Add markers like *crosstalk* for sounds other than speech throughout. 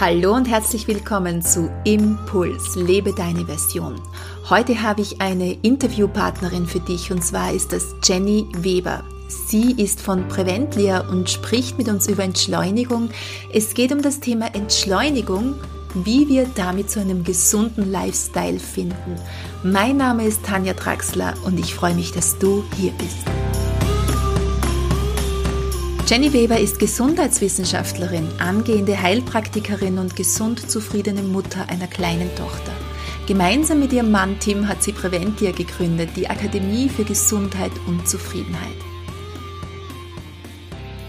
Hallo und herzlich willkommen zu Impuls, lebe deine Version. Heute habe ich eine Interviewpartnerin für dich und zwar ist das Jenny Weber. Sie ist von Preventlia und spricht mit uns über Entschleunigung. Es geht um das Thema Entschleunigung, wie wir damit zu einem gesunden Lifestyle finden. Mein Name ist Tanja Draxler und ich freue mich, dass du hier bist. Jenny Weber ist Gesundheitswissenschaftlerin, angehende Heilpraktikerin und gesund zufriedene Mutter einer kleinen Tochter. Gemeinsam mit ihrem Mann Tim hat sie Preventia gegründet, die Akademie für Gesundheit und Zufriedenheit.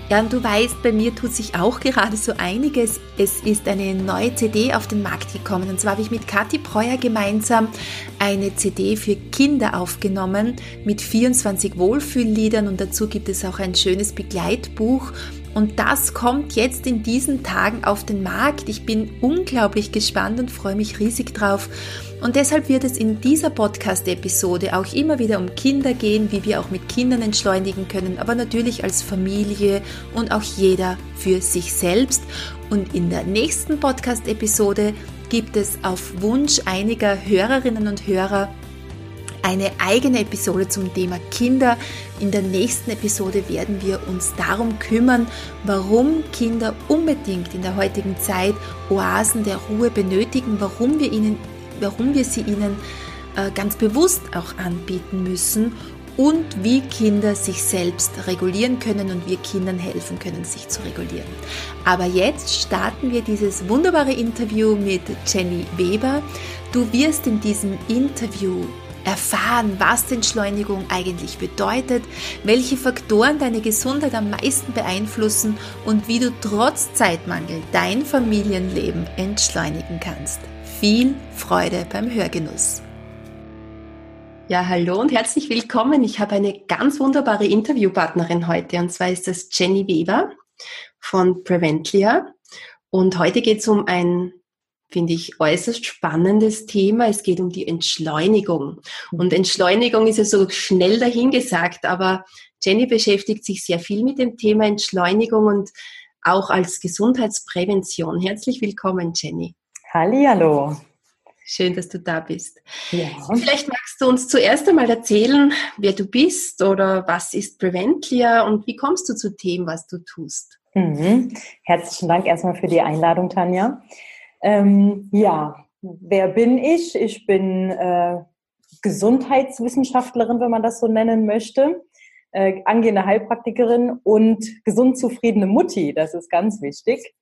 Ja, und du weißt, bei mir tut sich auch gerade so einiges. Es ist eine neue CD auf den Markt gekommen. Und zwar habe ich mit Kathi Breuer gemeinsam eine CD für Kinder aufgenommen mit 24 Wohlfühlliedern und dazu gibt es auch ein schönes Begleitbuch und das kommt jetzt in diesen Tagen auf den Markt. Ich bin unglaublich gespannt und freue mich riesig drauf. Und deshalb wird es in dieser Podcast-Episode auch immer wieder um Kinder gehen, wie wir auch mit Kindern entschleunigen können, aber natürlich als Familie und auch jeder für sich selbst. Und in der nächsten Podcast-Episode gibt es auf Wunsch einiger Hörerinnen und Hörer eine eigene Episode zum Thema Kinder. In der nächsten Episode werden wir uns darum kümmern, warum Kinder unbedingt in der heutigen Zeit Oasen der Ruhe benötigen, warum wir, ihnen, warum wir sie ihnen äh, ganz bewusst auch anbieten müssen und wie Kinder sich selbst regulieren können und wir Kindern helfen können, sich zu regulieren. Aber jetzt starten wir dieses wunderbare Interview mit Jenny Weber. Du wirst in diesem Interview erfahren, was Entschleunigung eigentlich bedeutet, welche Faktoren deine Gesundheit am meisten beeinflussen und wie du trotz Zeitmangel dein Familienleben entschleunigen kannst. Viel Freude beim Hörgenuss. Ja, hallo und herzlich willkommen. Ich habe eine ganz wunderbare Interviewpartnerin heute und zwar ist das Jenny Weber von Preventlia. Und heute geht es um ein finde ich, äußerst spannendes Thema. Es geht um die Entschleunigung. Und Entschleunigung ist ja so schnell dahingesagt, aber Jenny beschäftigt sich sehr viel mit dem Thema Entschleunigung und auch als Gesundheitsprävention. Herzlich willkommen, Jenny. Hallo. Schön, dass du da bist. Ja. Vielleicht magst du uns zuerst einmal erzählen, wer du bist oder was ist Preventlia und wie kommst du zu dem, was du tust? Mhm. Herzlichen Dank erstmal für die Einladung, Tanja. Ähm, ja, wer bin ich? Ich bin äh, Gesundheitswissenschaftlerin, wenn man das so nennen möchte, äh, angehende Heilpraktikerin und gesund zufriedene Mutti. Das ist ganz wichtig.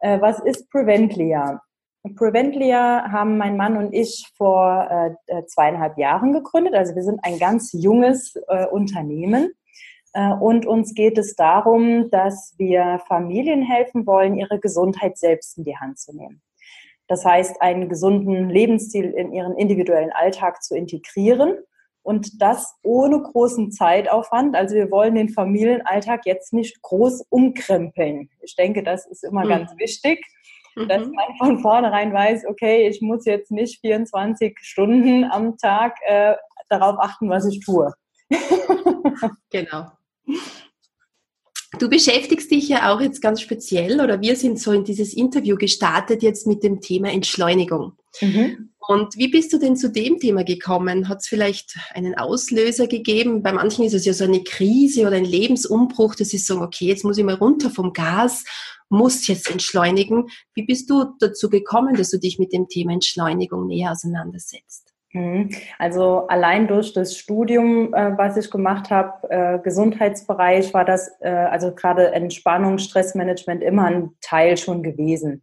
Äh, was ist Preventlia? Preventlia haben mein Mann und ich vor äh, zweieinhalb Jahren gegründet. Also wir sind ein ganz junges äh, Unternehmen. Äh, und uns geht es darum, dass wir Familien helfen wollen, ihre Gesundheit selbst in die Hand zu nehmen. Das heißt, einen gesunden Lebensstil in ihren individuellen Alltag zu integrieren und das ohne großen Zeitaufwand. Also wir wollen den Familienalltag jetzt nicht groß umkrempeln. Ich denke, das ist immer mhm. ganz wichtig, dass mhm. man von vornherein weiß, okay, ich muss jetzt nicht 24 Stunden am Tag äh, darauf achten, was ich tue. *laughs* genau. Du beschäftigst dich ja auch jetzt ganz speziell oder wir sind so in dieses Interview gestartet jetzt mit dem Thema Entschleunigung. Mhm. Und wie bist du denn zu dem Thema gekommen? Hat es vielleicht einen Auslöser gegeben? Bei manchen ist es ja so eine Krise oder ein Lebensumbruch, das ist so, okay, jetzt muss ich mal runter vom Gas, muss jetzt entschleunigen. Wie bist du dazu gekommen, dass du dich mit dem Thema Entschleunigung näher auseinandersetzt? Mhm. Also allein durch das Studium, äh, was ich gemacht habe, äh, Gesundheitsbereich, war das, äh, also gerade Entspannung, Stressmanagement immer ein Teil schon gewesen.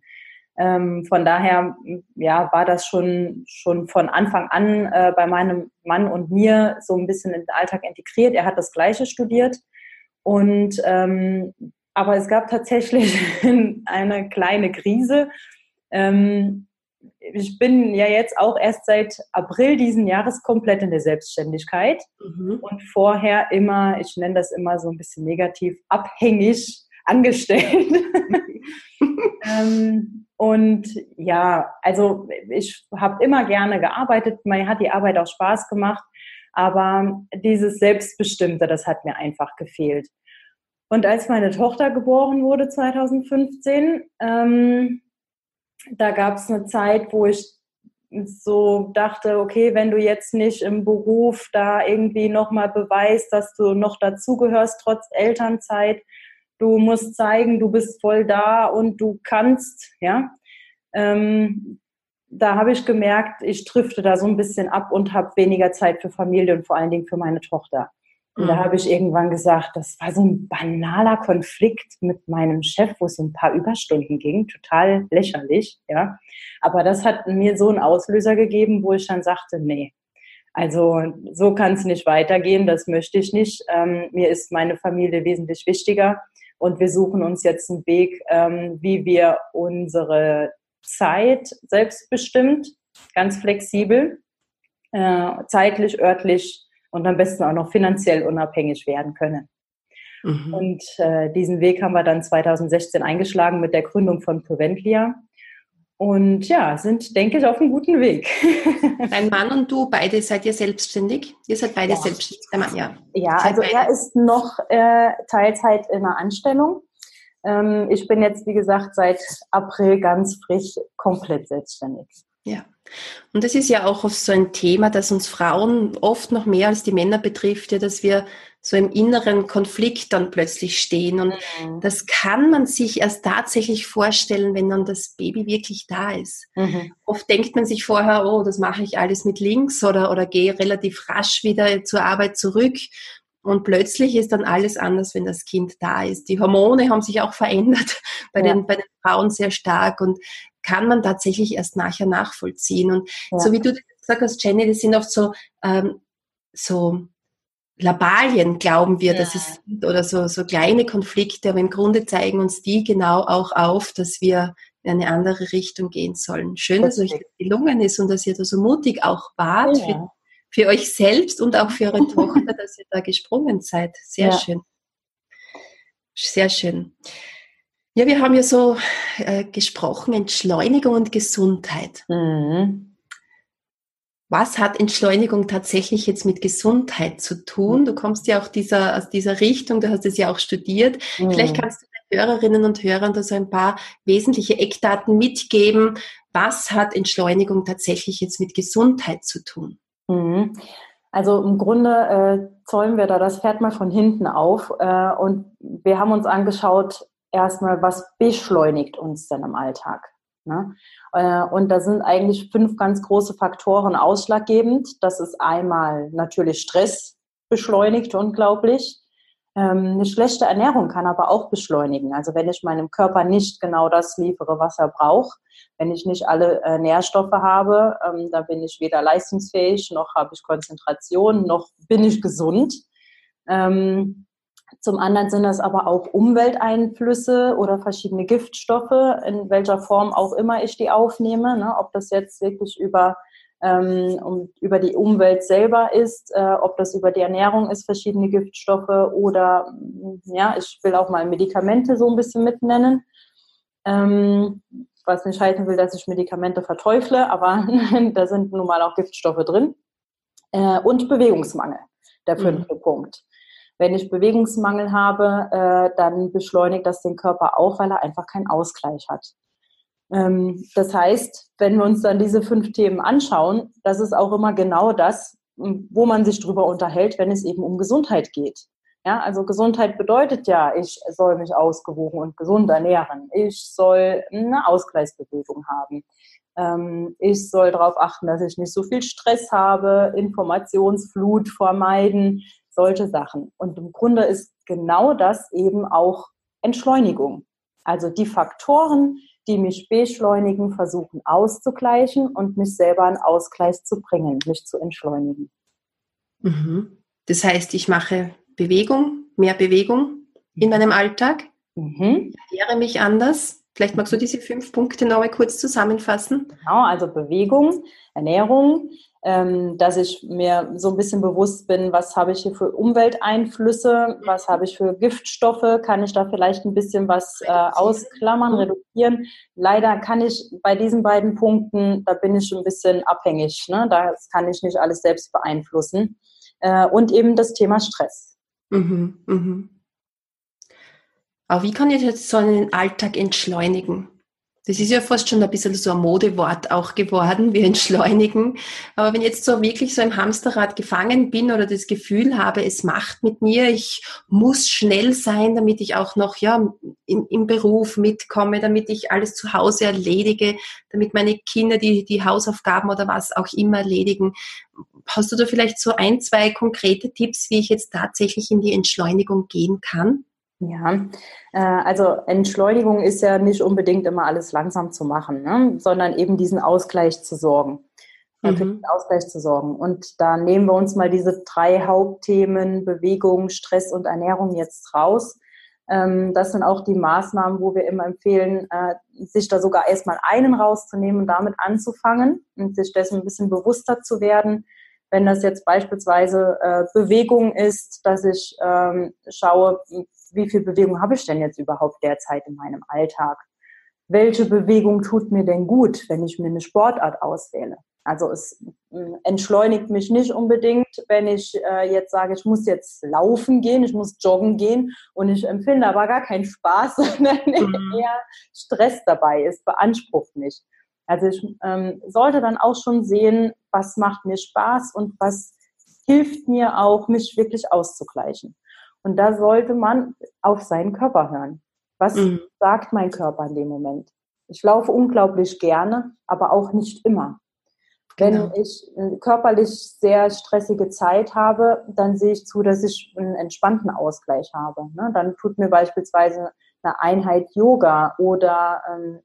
Ähm, von daher, ja, war das schon, schon von Anfang an äh, bei meinem Mann und mir so ein bisschen in den Alltag integriert. Er hat das Gleiche studiert und ähm, aber es gab tatsächlich *laughs* eine kleine Krise. Ähm, ich bin ja jetzt auch erst seit April diesen Jahres komplett in der Selbstständigkeit mhm. und vorher immer, ich nenne das immer so ein bisschen negativ, abhängig *laughs* angestellt. *laughs* ähm, und ja, also ich habe immer gerne gearbeitet, mir hat die Arbeit auch Spaß gemacht, aber dieses Selbstbestimmte, das hat mir einfach gefehlt. Und als meine Tochter geboren wurde 2015, ähm, da gab es eine Zeit, wo ich so dachte, okay, wenn du jetzt nicht im Beruf da irgendwie nochmal beweist, dass du noch dazugehörst, trotz Elternzeit, du musst zeigen, du bist voll da und du kannst, ja. Ähm, da habe ich gemerkt, ich drifte da so ein bisschen ab und habe weniger Zeit für Familie und vor allen Dingen für meine Tochter. Und mhm. da habe ich irgendwann gesagt, das war so ein banaler Konflikt mit meinem Chef, wo es ein paar Überstunden ging, total lächerlich, ja. Aber das hat mir so einen Auslöser gegeben, wo ich dann sagte, nee, also so kann es nicht weitergehen, das möchte ich nicht. Ähm, mir ist meine Familie wesentlich wichtiger und wir suchen uns jetzt einen Weg, ähm, wie wir unsere Zeit selbstbestimmt, ganz flexibel, äh, zeitlich, örtlich und am besten auch noch finanziell unabhängig werden können. Mhm. Und äh, diesen Weg haben wir dann 2016 eingeschlagen mit der Gründung von Preventlia. Und ja, sind, denke ich, auf einem guten Weg. *laughs* Dein Mann und du, beide seid ihr selbstständig? Ihr seid beide ja. selbstständig, der Mann, ja. Ja, also beide. er ist noch äh, Teilzeit in der Anstellung. Ähm, ich bin jetzt, wie gesagt, seit April ganz frisch komplett selbstständig. Ja. Und das ist ja auch oft so ein Thema, das uns Frauen oft noch mehr als die Männer betrifft, ja, dass wir so im inneren Konflikt dann plötzlich stehen. Und mhm. das kann man sich erst tatsächlich vorstellen, wenn dann das Baby wirklich da ist. Mhm. Oft denkt man sich vorher, oh, das mache ich alles mit links oder, oder gehe relativ rasch wieder zur Arbeit zurück. Und plötzlich ist dann alles anders, wenn das Kind da ist. Die Hormone haben sich auch verändert *laughs* bei, ja. den, bei den Frauen sehr stark und kann man tatsächlich erst nachher nachvollziehen. Und ja. so wie du gesagt hast, Jenny, das sind oft so, ähm, so Labalien, glauben wir, ja. dass es oder so, so kleine Konflikte, aber im Grunde zeigen uns die genau auch auf, dass wir in eine andere Richtung gehen sollen. Schön, dass euch das gelungen ist und dass ihr da so mutig auch wart ja für euch selbst und auch für eure *laughs* Tochter, dass ihr da gesprungen seid. Sehr ja. schön. Sehr schön. Ja, wir haben ja so äh, gesprochen, Entschleunigung und Gesundheit. Mhm. Was hat Entschleunigung tatsächlich jetzt mit Gesundheit zu tun? Du kommst ja auch dieser, aus dieser Richtung, du hast es ja auch studiert. Mhm. Vielleicht kannst du den Hörerinnen und Hörern da so ein paar wesentliche Eckdaten mitgeben. Was hat Entschleunigung tatsächlich jetzt mit Gesundheit zu tun? Mhm. Also im Grunde äh, zäumen wir da das Pferd mal von hinten auf äh, und wir haben uns angeschaut, erstmal, was beschleunigt uns denn im Alltag? Ne? Äh, und da sind eigentlich fünf ganz große Faktoren ausschlaggebend. Das ist einmal natürlich Stress beschleunigt unglaublich. Ähm, eine schlechte Ernährung kann aber auch beschleunigen. Also wenn ich meinem Körper nicht genau das liefere, was er braucht, wenn ich nicht alle äh, Nährstoffe habe, ähm, da bin ich weder leistungsfähig, noch habe ich Konzentration, noch bin ich gesund. Ähm, zum anderen sind das aber auch Umwelteinflüsse oder verschiedene Giftstoffe, in welcher Form auch immer ich die aufnehme. Ne? Ob das jetzt wirklich über ähm, um, über die Umwelt selber ist, äh, ob das über die Ernährung ist, verschiedene Giftstoffe oder mm, ja, ich will auch mal Medikamente so ein bisschen mitnennen. Ähm, was nicht heißen will, dass ich Medikamente verteufle, aber *laughs* da sind nun mal auch Giftstoffe drin. Äh, und Bewegungsmangel, der mhm. fünfte mhm. Punkt. Wenn ich Bewegungsmangel habe, äh, dann beschleunigt das den Körper auch, weil er einfach keinen Ausgleich hat. Ähm, das heißt, wenn wir uns dann diese fünf Themen anschauen, das ist auch immer genau das, wo man sich drüber unterhält, wenn es eben um Gesundheit geht. Ja, also Gesundheit bedeutet ja, ich soll mich ausgewogen und gesund ernähren. Ich soll eine Ausgleichsbewegung haben. Ähm, ich soll darauf achten, dass ich nicht so viel Stress habe, Informationsflut vermeiden, solche Sachen. Und im Grunde ist genau das eben auch Entschleunigung. Also die Faktoren, die mich beschleunigen, versuchen auszugleichen und mich selber in Ausgleich zu bringen, mich zu entschleunigen. Mhm. Das heißt, ich mache Bewegung, mehr Bewegung in meinem Alltag, mhm. ich ernähre mich anders. Vielleicht magst du diese fünf Punkte noch mal kurz zusammenfassen. Genau, also Bewegung, Ernährung, ähm, dass ich mir so ein bisschen bewusst bin, was habe ich hier für Umwelteinflüsse, was habe ich für Giftstoffe, kann ich da vielleicht ein bisschen was äh, ausklammern, reduzieren. Leider kann ich bei diesen beiden Punkten, da bin ich ein bisschen abhängig, ne? das kann ich nicht alles selbst beeinflussen. Äh, und eben das Thema Stress. Mhm, mhm. Aber wie kann ich jetzt so einen Alltag entschleunigen? Das ist ja fast schon ein bisschen so ein Modewort auch geworden, wir entschleunigen. Aber wenn ich jetzt so wirklich so im Hamsterrad gefangen bin oder das Gefühl habe, es macht mit mir, ich muss schnell sein, damit ich auch noch ja, im, im Beruf mitkomme, damit ich alles zu Hause erledige, damit meine Kinder die, die Hausaufgaben oder was auch immer erledigen. Hast du da vielleicht so ein, zwei konkrete Tipps, wie ich jetzt tatsächlich in die Entschleunigung gehen kann? Ja, äh, also Entschleunigung ist ja nicht unbedingt immer alles langsam zu machen, ne? sondern eben diesen Ausgleich zu sorgen. Mhm. Ausgleich zu sorgen. Und da nehmen wir uns mal diese drei Hauptthemen Bewegung, Stress und Ernährung jetzt raus. Ähm, das sind auch die Maßnahmen, wo wir immer empfehlen, äh, sich da sogar erstmal einen rauszunehmen und damit anzufangen und sich dessen ein bisschen bewusster zu werden. Wenn das jetzt beispielsweise äh, Bewegung ist, dass ich ähm, schaue, wie viel Bewegung habe ich denn jetzt überhaupt derzeit in meinem Alltag? Welche Bewegung tut mir denn gut, wenn ich mir eine Sportart auswähle? Also es hm, entschleunigt mich nicht unbedingt, wenn ich äh, jetzt sage, ich muss jetzt laufen gehen, ich muss joggen gehen und ich empfinde aber gar keinen Spaß, *laughs* sondern mhm. eher Stress dabei ist, beansprucht mich. Also ich ähm, sollte dann auch schon sehen, was macht mir Spaß und was hilft mir auch, mich wirklich auszugleichen. Und da sollte man auf seinen Körper hören. Was mhm. sagt mein Körper in dem Moment? Ich laufe unglaublich gerne, aber auch nicht immer. Wenn genau. ich körperlich sehr stressige Zeit habe, dann sehe ich zu, dass ich einen entspannten Ausgleich habe. Ne? Dann tut mir beispielsweise eine Einheit Yoga oder ähm,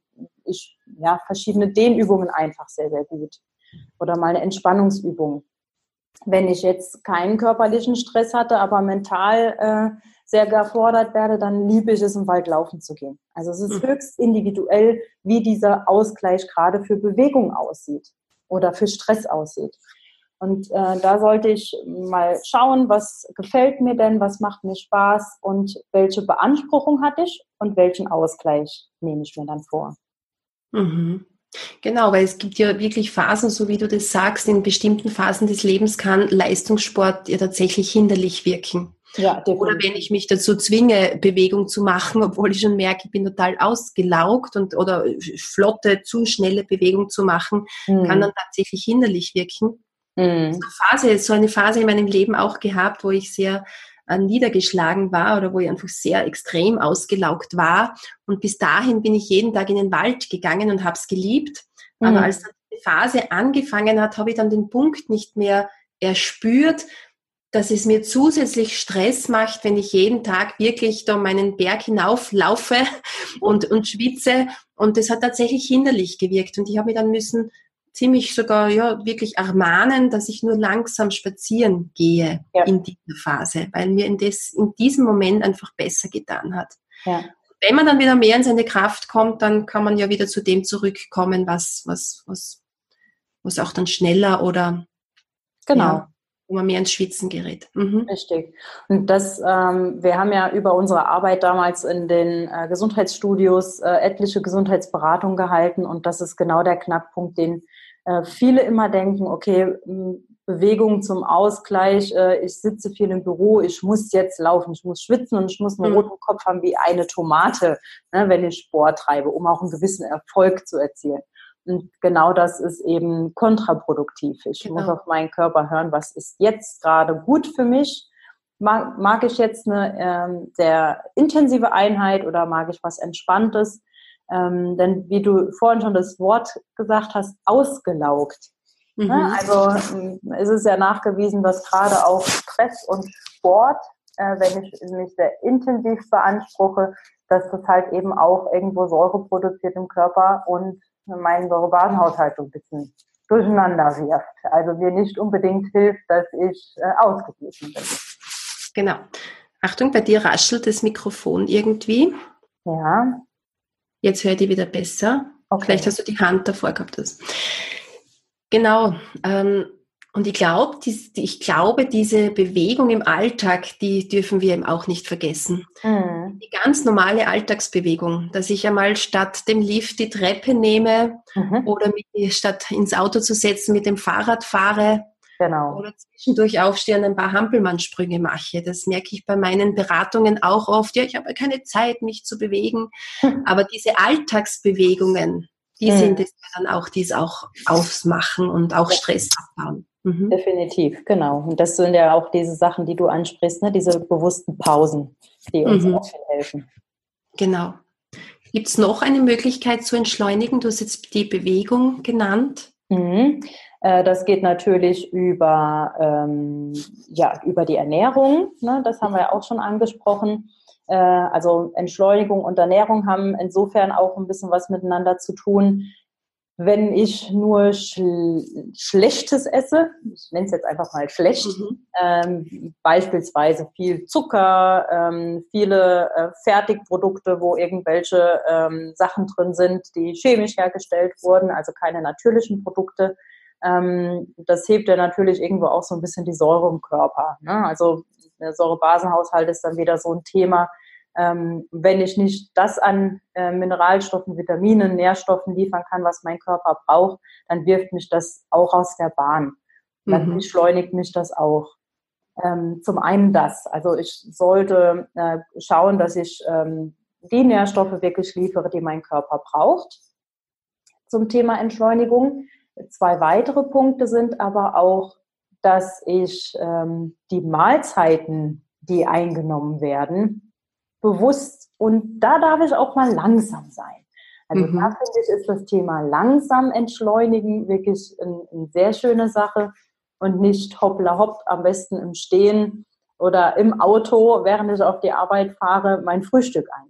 ich, ja, verschiedene Dehnübungen einfach sehr, sehr gut. Oder mal eine Entspannungsübung wenn ich jetzt keinen körperlichen Stress hatte, aber mental äh, sehr gefordert werde, dann liebe ich es, im Wald laufen zu gehen. Also es ist mhm. höchst individuell, wie dieser Ausgleich gerade für Bewegung aussieht oder für Stress aussieht. Und äh, da sollte ich mal schauen, was gefällt mir denn, was macht mir Spaß und welche Beanspruchung hatte ich und welchen Ausgleich nehme ich mir dann vor. Mhm. Genau, weil es gibt ja wirklich Phasen, so wie du das sagst, in bestimmten Phasen des Lebens kann Leistungssport ja tatsächlich hinderlich wirken. Ja, Oder wenn ich mich dazu zwinge, Bewegung zu machen, *laughs* obwohl ich schon merke, ich bin total ausgelaugt und oder flotte, zu schnelle Bewegung zu machen, mhm. kann dann tatsächlich hinderlich wirken. Mhm. So, Phase, so eine Phase in meinem Leben auch gehabt, wo ich sehr äh, niedergeschlagen war oder wo ich einfach sehr extrem ausgelaugt war. Und bis dahin bin ich jeden Tag in den Wald gegangen und habe es geliebt. Mhm. Aber als dann die Phase angefangen hat, habe ich dann den Punkt nicht mehr erspürt, dass es mir zusätzlich Stress macht, wenn ich jeden Tag wirklich da meinen Berg hinauflaufe *laughs* und, und schwitze. Und das hat tatsächlich hinderlich gewirkt. Und ich habe mich dann müssen ziemlich sogar ja wirklich ermahnen, dass ich nur langsam spazieren gehe ja. in dieser Phase, weil mir in, des, in diesem Moment einfach besser getan hat. Ja. Wenn man dann wieder mehr in seine Kraft kommt, dann kann man ja wieder zu dem zurückkommen, was, was, was, was auch dann schneller oder genau. Ja, wo man mehr ins Schwitzen gerät. Mhm. Richtig. Und das, ähm, wir haben ja über unsere Arbeit damals in den äh, Gesundheitsstudios äh, etliche Gesundheitsberatungen gehalten und das ist genau der Knackpunkt, den äh, viele immer denken, okay, Bewegung zum Ausgleich, äh, ich sitze viel im Büro, ich muss jetzt laufen, ich muss schwitzen und ich muss einen mhm. roten Kopf haben wie eine Tomate, ne, wenn ich Sport treibe, um auch einen gewissen Erfolg zu erzielen. Und genau das ist eben kontraproduktiv. Ich genau. muss auf meinen Körper hören, was ist jetzt gerade gut für mich. Mag, mag ich jetzt eine ähm, sehr intensive Einheit oder mag ich was Entspanntes? Ähm, denn wie du vorhin schon das Wort gesagt hast, ausgelaugt. Ne? Mhm. Ne? Also es ist ja nachgewiesen, dass gerade auch Stress und Sport, äh, wenn ich mich sehr intensiv beanspruche, dass das halt eben auch irgendwo Säure produziert im Körper und meinen Säurebasenhaushalt so ein bisschen durcheinander wirft. Also mir nicht unbedingt hilft, dass ich äh, ausgeglichen bin. Genau. Achtung, bei dir raschelt das Mikrofon irgendwie. Ja. Jetzt höre ich dich wieder besser. Okay. Vielleicht hast du die Hand davor gehabt. Das. Genau. Ähm, und ich glaube, ich glaube, diese Bewegung im Alltag, die dürfen wir eben auch nicht vergessen. Mhm. Die ganz normale Alltagsbewegung, dass ich einmal statt dem Lift die Treppe nehme mhm. oder mit, statt ins Auto zu setzen mit dem Fahrrad fahre Genau. Oder zwischendurch aufstehen und ein paar Hampelmannsprünge mache. Das merke ich bei meinen Beratungen auch oft. Ja, ich habe keine Zeit, mich zu bewegen. Aber diese Alltagsbewegungen, die mhm. sind es dann auch, die es auch ausmachen und auch Stress abbauen. Mhm. Definitiv, genau. Und das sind ja auch diese Sachen, die du ansprichst, ne? diese bewussten Pausen, die uns mhm. auch helfen. Genau. Gibt es noch eine Möglichkeit zu entschleunigen? Du hast jetzt die Bewegung genannt. Mhm. Äh, das geht natürlich über, ähm, ja, über die Ernährung. Ne? Das haben wir ja auch schon angesprochen. Äh, also Entschleunigung und Ernährung haben insofern auch ein bisschen was miteinander zu tun. Wenn ich nur schl Schlechtes esse, ich nenne es jetzt einfach mal schlecht, mhm. ähm, beispielsweise viel Zucker, ähm, viele äh, Fertigprodukte, wo irgendwelche ähm, Sachen drin sind, die chemisch hergestellt wurden, also keine natürlichen Produkte, ähm, das hebt ja natürlich irgendwo auch so ein bisschen die Säure im Körper. Ne? Also der Säurebasenhaushalt ist dann wieder so ein Thema. Ähm, wenn ich nicht das an äh, Mineralstoffen, Vitaminen, Nährstoffen liefern kann, was mein Körper braucht, dann wirft mich das auch aus der Bahn. Dann mhm. beschleunigt mich das auch. Ähm, zum einen das. Also ich sollte äh, schauen, dass ich ähm, die Nährstoffe wirklich liefere, die mein Körper braucht. Zum Thema Entschleunigung. Zwei weitere Punkte sind aber auch, dass ich ähm, die Mahlzeiten, die eingenommen werden, bewusst und da darf ich auch mal langsam sein. Also mhm. da finde ich, ist das Thema langsam entschleunigen wirklich eine ein sehr schöne Sache und nicht hoppla hopp, am besten im Stehen oder im Auto, während ich auf die Arbeit fahre, mein Frühstück ein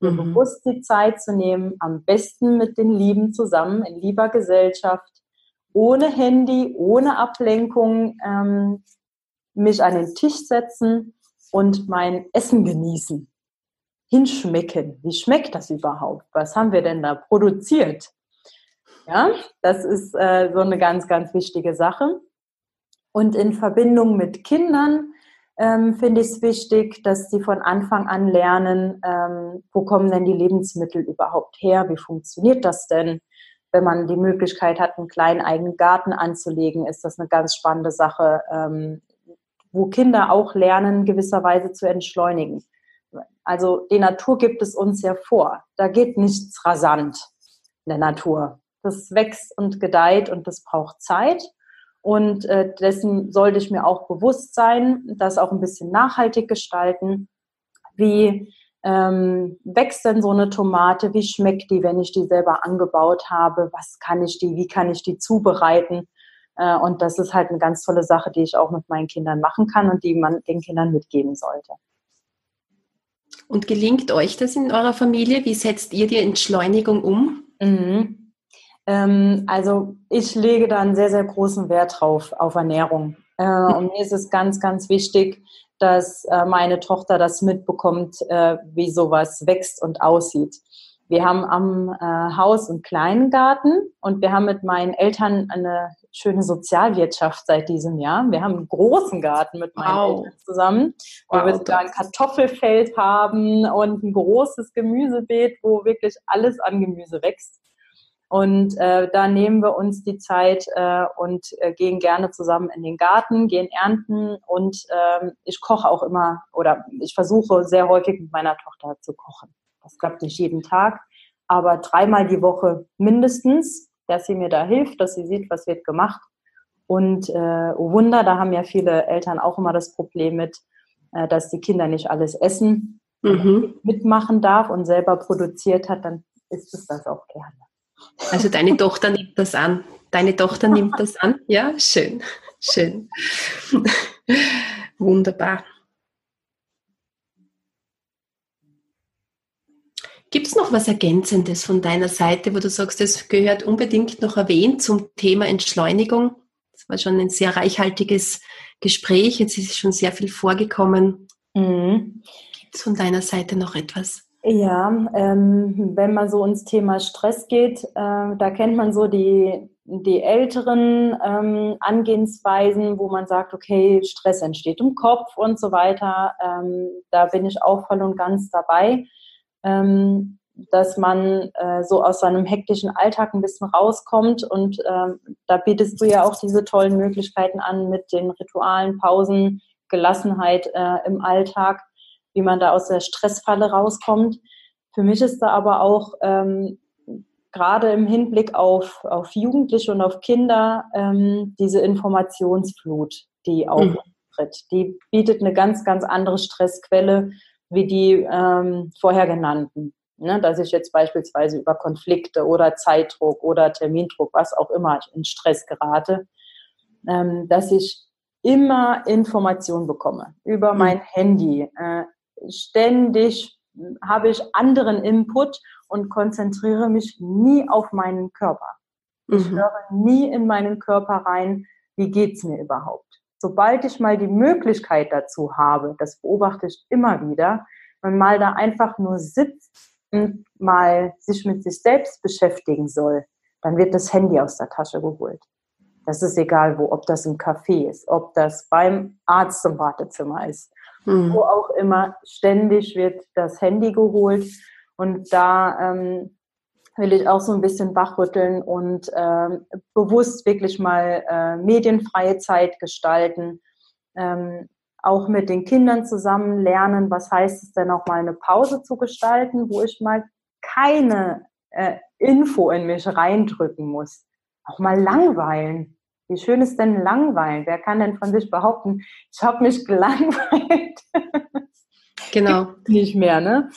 mhm. bewusst die Zeit zu nehmen, am besten mit den Lieben zusammen, in lieber Gesellschaft, ohne Handy, ohne Ablenkung, ähm, mich an den Tisch setzen und mein Essen genießen. Hinschmecken. Wie schmeckt das überhaupt? Was haben wir denn da produziert? Ja, das ist äh, so eine ganz, ganz wichtige Sache. Und in Verbindung mit Kindern ähm, finde ich es wichtig, dass sie von Anfang an lernen, ähm, wo kommen denn die Lebensmittel überhaupt her, wie funktioniert das denn? Wenn man die Möglichkeit hat, einen kleinen eigenen Garten anzulegen, ist das eine ganz spannende Sache, ähm, wo Kinder auch lernen, gewisserweise zu entschleunigen. Also die Natur gibt es uns ja vor. Da geht nichts rasant in der Natur. Das wächst und gedeiht und das braucht Zeit. Und äh, dessen sollte ich mir auch bewusst sein, das auch ein bisschen nachhaltig gestalten. Wie ähm, wächst denn so eine Tomate? Wie schmeckt die, wenn ich die selber angebaut habe? Was kann ich die? Wie kann ich die zubereiten? Äh, und das ist halt eine ganz tolle Sache, die ich auch mit meinen Kindern machen kann und die man den Kindern mitgeben sollte. Und gelingt euch das in eurer Familie? Wie setzt ihr die Entschleunigung um? Mhm. Ähm, also ich lege da einen sehr, sehr großen Wert drauf, auf Ernährung. Äh, und mir ist es ganz, ganz wichtig, dass äh, meine Tochter das mitbekommt, äh, wie sowas wächst und aussieht. Wir haben am äh, Haus einen kleinen Garten und wir haben mit meinen Eltern eine schöne Sozialwirtschaft seit diesem Jahr. Wir haben einen großen Garten mit meinen wow. Eltern zusammen, wo wow, wir sogar ein Kartoffelfeld haben und ein großes Gemüsebeet, wo wirklich alles an Gemüse wächst. Und äh, da nehmen wir uns die Zeit äh, und äh, gehen gerne zusammen in den Garten, gehen ernten und äh, ich koche auch immer oder ich versuche sehr häufig mit meiner Tochter zu kochen. Das klappt nicht jeden Tag, aber dreimal die Woche mindestens, dass sie mir da hilft, dass sie sieht, was wird gemacht. Und äh, oh Wunder, da haben ja viele Eltern auch immer das Problem mit, äh, dass die Kinder nicht alles essen, mhm. mitmachen darf und selber produziert hat, dann ist es das auch gerne. Also deine *laughs* Tochter nimmt das an. Deine Tochter nimmt das an. Ja, schön, schön. *laughs* Wunderbar. Gibt es noch was Ergänzendes von deiner Seite, wo du sagst, es gehört unbedingt noch erwähnt zum Thema Entschleunigung? Das war schon ein sehr reichhaltiges Gespräch. Jetzt ist schon sehr viel vorgekommen. Mhm. Gibt es von deiner Seite noch etwas? Ja, ähm, wenn man so ins Thema Stress geht, äh, da kennt man so die, die älteren ähm, Angehensweisen, wo man sagt, okay, Stress entsteht im Kopf und so weiter. Ähm, da bin ich auch voll und ganz dabei. Ähm, dass man äh, so aus seinem hektischen Alltag ein bisschen rauskommt. Und ähm, da bietest du ja auch diese tollen Möglichkeiten an mit den Ritualen, Pausen, Gelassenheit äh, im Alltag, wie man da aus der Stressfalle rauskommt. Für mich ist da aber auch ähm, gerade im Hinblick auf, auf Jugendliche und auf Kinder ähm, diese Informationsflut, die mhm. tritt. Die bietet eine ganz, ganz andere Stressquelle wie die ähm, vorher genannten. Ne, dass ich jetzt beispielsweise über Konflikte oder Zeitdruck oder Termindruck, was auch immer, in Stress gerate, ähm, dass ich immer Informationen bekomme über mhm. mein Handy. Äh, ständig habe ich anderen Input und konzentriere mich nie auf meinen Körper. Ich mhm. höre nie in meinen Körper rein, wie geht's mir überhaupt. Sobald ich mal die Möglichkeit dazu habe, das beobachte ich immer wieder, wenn mal da einfach nur sitzt und mal sich mit sich selbst beschäftigen soll, dann wird das Handy aus der Tasche geholt. Das ist egal wo, ob das im Café ist, ob das beim Arzt im Wartezimmer ist, mhm. wo auch immer. Ständig wird das Handy geholt und da ähm, will ich auch so ein bisschen wachrütteln und ähm, bewusst wirklich mal äh, medienfreie Zeit gestalten. Ähm, auch mit den Kindern zusammen lernen, was heißt es denn auch mal eine Pause zu gestalten, wo ich mal keine äh, Info in mich reindrücken muss. Auch mal langweilen. Wie schön ist denn langweilen? Wer kann denn von sich behaupten, ich habe mich gelangweilt? Genau. *laughs* Nicht mehr, ne?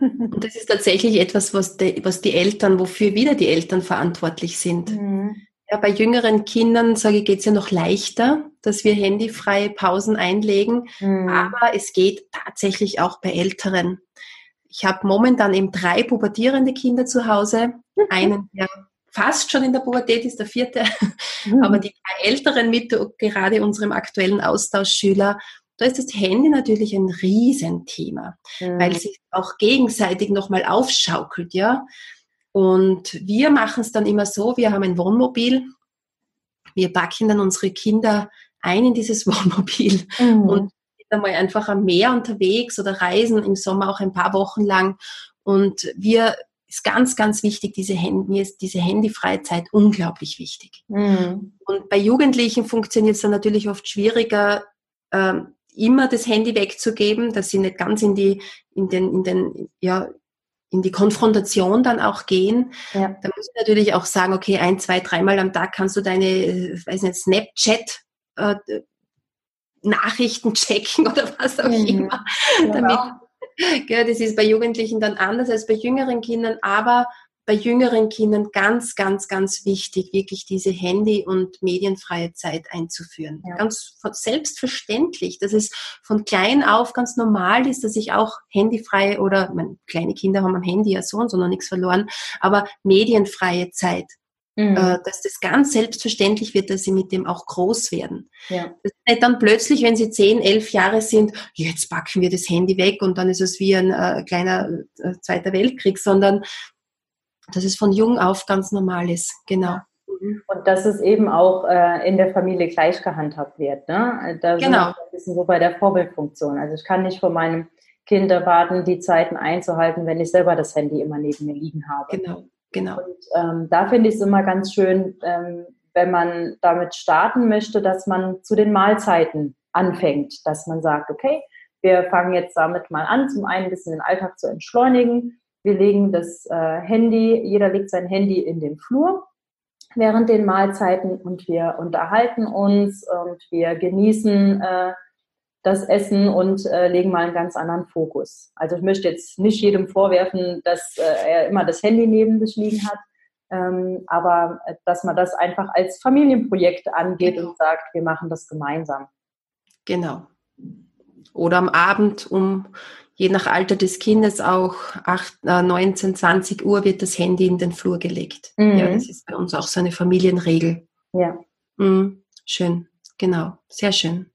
Und das ist tatsächlich etwas, was die, was die Eltern, wofür wieder die Eltern verantwortlich sind. Mhm. Ja, bei jüngeren Kindern, sage ich, geht es ja noch leichter, dass wir handyfreie Pausen einlegen. Mhm. Aber es geht tatsächlich auch bei Älteren. Ich habe momentan eben drei pubertierende Kinder zu Hause. Mhm. Einen, der fast schon in der Pubertät ist, der vierte. Mhm. Aber die drei Älteren mit gerade unserem aktuellen Austauschschüler da ist das Handy natürlich ein Riesenthema, mhm. weil sich auch gegenseitig nochmal aufschaukelt, ja. Und wir machen es dann immer so, wir haben ein Wohnmobil, wir packen dann unsere Kinder ein in dieses *laughs* Wohnmobil mhm. und sind einmal einfach am Meer unterwegs oder reisen im Sommer auch ein paar Wochen lang. Und wir ist ganz, ganz wichtig, diese Handy, mir ist diese Handyfreizeit unglaublich wichtig. Mhm. Und bei Jugendlichen funktioniert es dann natürlich oft schwieriger, ähm, immer das Handy wegzugeben, dass sie nicht ganz in die, in den, in den, ja, in die Konfrontation dann auch gehen. Ja. Da muss ich natürlich auch sagen, okay, ein, zwei, dreimal am Tag kannst du deine, äh, weiß nicht, Snapchat äh, Nachrichten *laughs* checken oder was auch mhm. immer. Genau. Damit, das ist bei Jugendlichen dann anders als bei jüngeren Kindern, aber bei jüngeren Kindern ganz, ganz, ganz wichtig, wirklich diese Handy- und medienfreie Zeit einzuführen. Ja. Ganz selbstverständlich, dass es von klein auf ganz normal ist, dass ich auch handyfreie oder meine, kleine Kinder haben am Handy ja so und so noch nichts verloren, aber medienfreie Zeit. Mhm. Äh, dass das ganz selbstverständlich wird, dass sie mit dem auch groß werden. Ja. Das ist nicht dann plötzlich, wenn sie zehn, elf Jahre sind, jetzt packen wir das Handy weg und dann ist es wie ein äh, kleiner äh, Zweiter Weltkrieg, sondern dass es von jung auf ganz normal ist, genau. Mhm. Und dass es eben auch äh, in der Familie gleich gehandhabt wird. Ne? Da genau. ein bisschen so bei der Vorbildfunktion. Also ich kann nicht von meinem Kind erwarten, die Zeiten einzuhalten, wenn ich selber das Handy immer neben mir liegen habe. Genau, genau. Und ähm, da finde ich es immer ganz schön, ähm, wenn man damit starten möchte, dass man zu den Mahlzeiten anfängt, dass man sagt, okay, wir fangen jetzt damit mal an, zum einen ein bisschen den Alltag zu entschleunigen wir legen das äh, Handy, jeder legt sein Handy in den Flur während den Mahlzeiten und wir unterhalten uns und wir genießen äh, das Essen und äh, legen mal einen ganz anderen Fokus. Also ich möchte jetzt nicht jedem vorwerfen, dass äh, er immer das Handy neben sich liegen hat, ähm, aber äh, dass man das einfach als Familienprojekt angeht genau. und sagt, wir machen das gemeinsam. Genau. Oder am Abend um je nach Alter des Kindes auch 8, 19, 20 Uhr wird das Handy in den Flur gelegt. Mhm. Ja, das ist bei uns auch so eine Familienregel. Ja. Mhm. Schön, genau, sehr schön.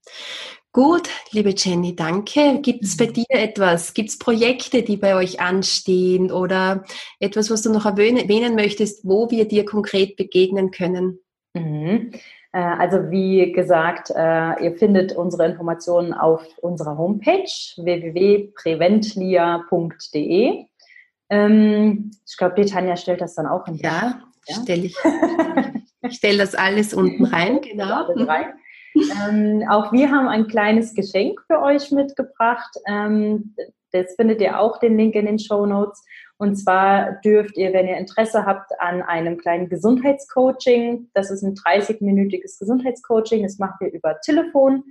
Gut, liebe Jenny, danke. Gibt es bei mhm. dir etwas? Gibt es Projekte, die bei euch anstehen oder etwas, was du noch erwähnen möchtest, wo wir dir konkret begegnen können? Mhm. Äh, also wie gesagt, äh, ihr findet unsere Informationen auf unserer Homepage www.preventlia.de. Ähm, ich glaube, die Tanja stellt das dann auch in Ja, ja? stelle ich. ich stelle das alles unten rein, *laughs* genau. Rein. Ähm, auch wir haben ein kleines Geschenk für euch mitgebracht. Ähm, das findet ihr auch den Link in den Show Notes. Und zwar dürft ihr, wenn ihr Interesse habt an einem kleinen Gesundheitscoaching, das ist ein 30-minütiges Gesundheitscoaching, das macht ihr über Telefon.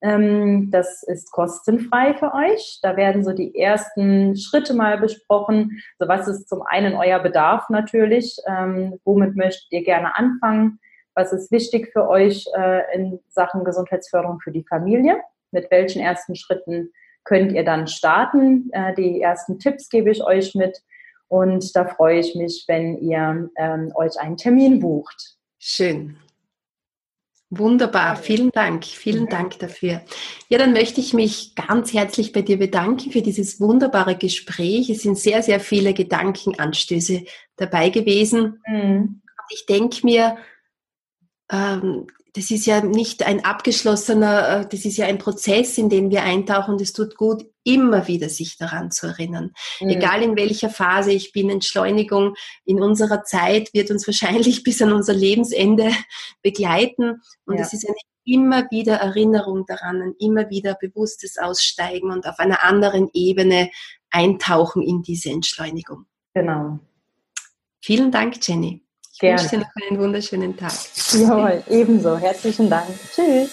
Ähm, das ist kostenfrei für euch. Da werden so die ersten Schritte mal besprochen. So was ist zum einen euer Bedarf natürlich? Ähm, womit möchtet ihr gerne anfangen? Was ist wichtig für euch äh, in Sachen Gesundheitsförderung für die Familie? Mit welchen ersten Schritten könnt ihr dann starten? Äh, die ersten Tipps gebe ich euch mit. Und da freue ich mich, wenn ihr ähm, euch einen Termin bucht. Schön. Wunderbar, vielen Dank, vielen Dank dafür. Ja, dann möchte ich mich ganz herzlich bei dir bedanken für dieses wunderbare Gespräch. Es sind sehr, sehr viele Gedankenanstöße dabei gewesen. Mhm. Ich denke mir, ähm, das ist ja nicht ein abgeschlossener, äh, das ist ja ein Prozess, in den wir eintauchen und es tut gut, immer wieder sich daran zu erinnern. Mhm. Egal in welcher Phase ich bin, Entschleunigung in unserer Zeit wird uns wahrscheinlich *laughs* bis an unser Lebensende begleiten und es ist eine immer wieder Erinnerung daran, ein immer wieder bewusstes Aussteigen und auf einer anderen Ebene eintauchen in diese Entschleunigung. Genau. Vielen Dank, Jenny. Ich Gerne. wünsche dir noch einen wunderschönen Tag. Jawohl, ebenso. Herzlichen Dank. Tschüss.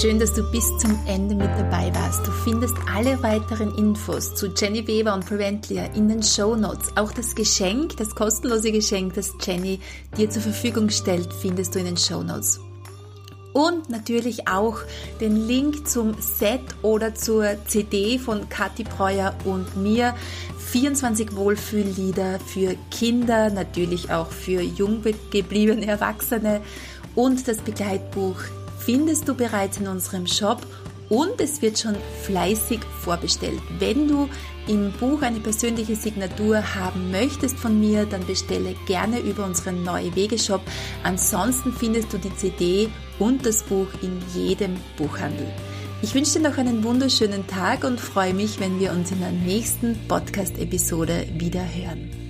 Schön, dass du bis zum Ende mit dabei warst. Du findest alle weiteren Infos zu Jenny Weber und Preventlia in den Show Notes. Auch das Geschenk, das kostenlose Geschenk, das Jenny dir zur Verfügung stellt, findest du in den Show Notes und natürlich auch den Link zum Set oder zur CD von Kathi Breuer und mir. 24 Wohlfühllieder für Kinder, natürlich auch für jung gebliebene Erwachsene und das Begleitbuch findest du bereits in unserem Shop und es wird schon fleißig vorbestellt. Wenn du im Buch eine persönliche Signatur haben möchtest von mir, dann bestelle gerne über unseren Neue Wege Shop. Ansonsten findest du die CD und das Buch in jedem Buchhandel. Ich wünsche dir noch einen wunderschönen Tag und freue mich, wenn wir uns in der nächsten Podcast-Episode wieder hören.